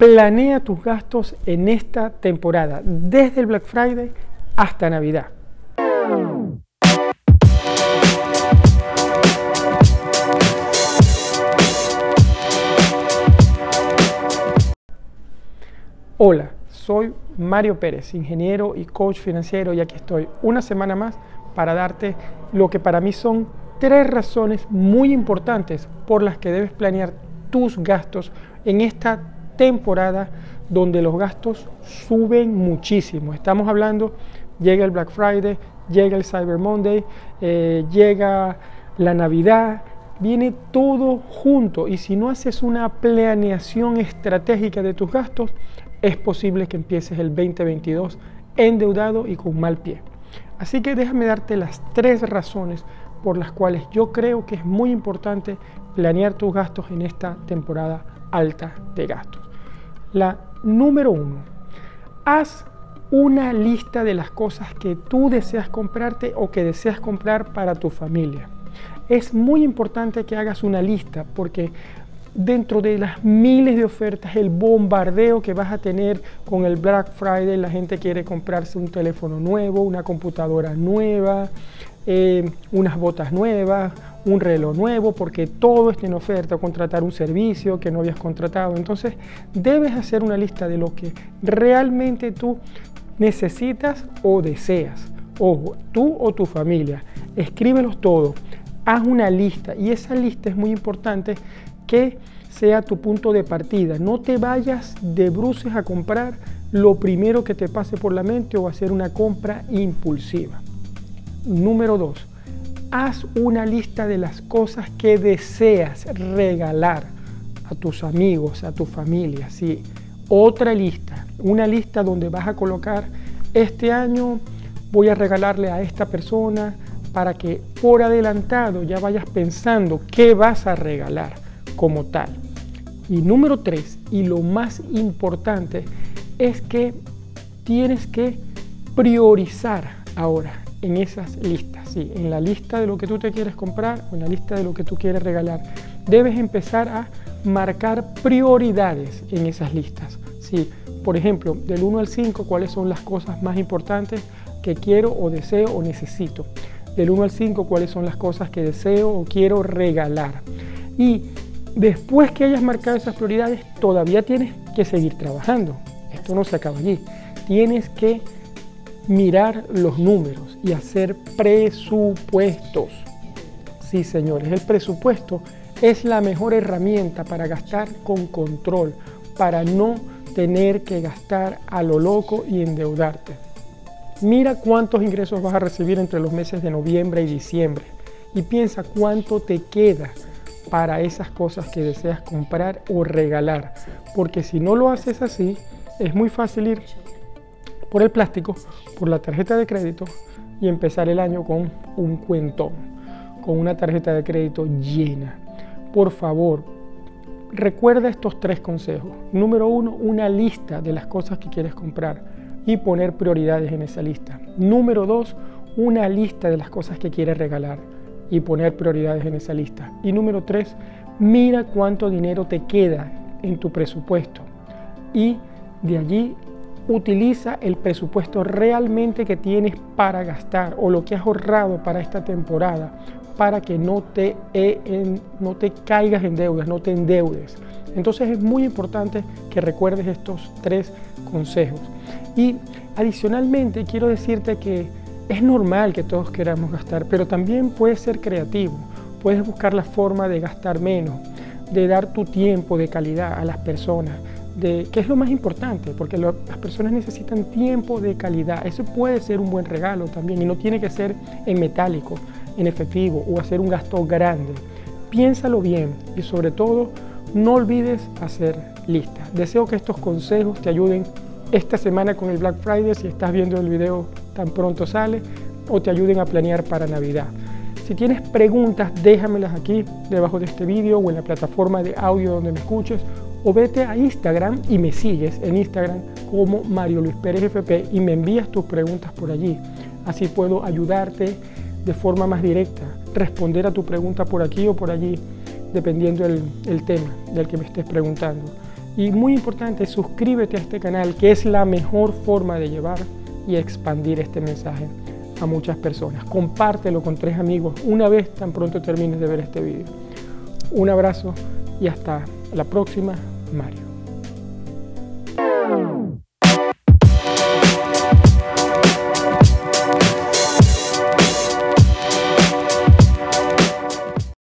Planea tus gastos en esta temporada, desde el Black Friday hasta Navidad. Hola, soy Mario Pérez, ingeniero y coach financiero y aquí estoy una semana más para darte lo que para mí son tres razones muy importantes por las que debes planear tus gastos en esta temporada donde los gastos suben muchísimo. Estamos hablando, llega el Black Friday, llega el Cyber Monday, eh, llega la Navidad, viene todo junto y si no haces una planeación estratégica de tus gastos, es posible que empieces el 2022 endeudado y con mal pie. Así que déjame darte las tres razones por las cuales yo creo que es muy importante planear tus gastos en esta temporada alta de gastos. La número uno, haz una lista de las cosas que tú deseas comprarte o que deseas comprar para tu familia. Es muy importante que hagas una lista porque dentro de las miles de ofertas, el bombardeo que vas a tener con el Black Friday, la gente quiere comprarse un teléfono nuevo, una computadora nueva, eh, unas botas nuevas, un reloj nuevo, porque todo está en oferta, contratar un servicio que no habías contratado. Entonces, debes hacer una lista de lo que realmente tú necesitas o deseas. Ojo, tú o tu familia. Escríbelos todos. Haz una lista y esa lista es muy importante que sea tu punto de partida. No te vayas de bruces a comprar lo primero que te pase por la mente o hacer una compra impulsiva. Número dos, haz una lista de las cosas que deseas regalar a tus amigos, a tu familia. Sí, otra lista, una lista donde vas a colocar este año voy a regalarle a esta persona para que por adelantado ya vayas pensando qué vas a regalar como tal. Y número tres, y lo más importante, es que tienes que priorizar ahora en esas listas, ¿sí? en la lista de lo que tú te quieres comprar o en la lista de lo que tú quieres regalar. Debes empezar a marcar prioridades en esas listas. ¿sí? Por ejemplo, del 1 al 5, cuáles son las cosas más importantes que quiero o deseo o necesito. Del 1 al 5, cuáles son las cosas que deseo o quiero regalar. Y después que hayas marcado esas prioridades, todavía tienes que seguir trabajando. Esto no se acaba allí. Tienes que mirar los números y hacer presupuestos. Sí, señores, el presupuesto es la mejor herramienta para gastar con control, para no tener que gastar a lo loco y endeudarte. Mira cuántos ingresos vas a recibir entre los meses de noviembre y diciembre y piensa cuánto te queda para esas cosas que deseas comprar o regalar. Porque si no lo haces así, es muy fácil ir por el plástico, por la tarjeta de crédito y empezar el año con un cuentón, con una tarjeta de crédito llena. Por favor, recuerda estos tres consejos. Número uno, una lista de las cosas que quieres comprar y poner prioridades en esa lista. Número dos, una lista de las cosas que quieres regalar y poner prioridades en esa lista. Y número tres, mira cuánto dinero te queda en tu presupuesto y de allí utiliza el presupuesto realmente que tienes para gastar o lo que has ahorrado para esta temporada para que no te, no te caigas en deudas, no te endeudes. Entonces es muy importante que recuerdes estos tres consejos. Y adicionalmente quiero decirte que es normal que todos queramos gastar, pero también puedes ser creativo. Puedes buscar la forma de gastar menos, de dar tu tiempo de calidad a las personas, de qué es lo más importante, porque las personas necesitan tiempo de calidad. Eso puede ser un buen regalo también y no tiene que ser en metálico, en efectivo o hacer un gasto grande. Piénsalo bien y sobre todo no olvides hacer listas. Deseo que estos consejos te ayuden esta semana con el Black Friday si estás viendo el video tan pronto sale o te ayuden a planear para Navidad. Si tienes preguntas, déjamelas aquí debajo de este vídeo o en la plataforma de audio donde me escuches o vete a Instagram y me sigues en Instagram como Mario Luis Pérez FP y me envías tus preguntas por allí. Así puedo ayudarte de forma más directa, responder a tu pregunta por aquí o por allí, dependiendo el, el tema del que me estés preguntando. Y muy importante, suscríbete a este canal, que es la mejor forma de llevar y expandir este mensaje a muchas personas. Compártelo con tres amigos una vez tan pronto termines de ver este video. Un abrazo y hasta la próxima, Mario.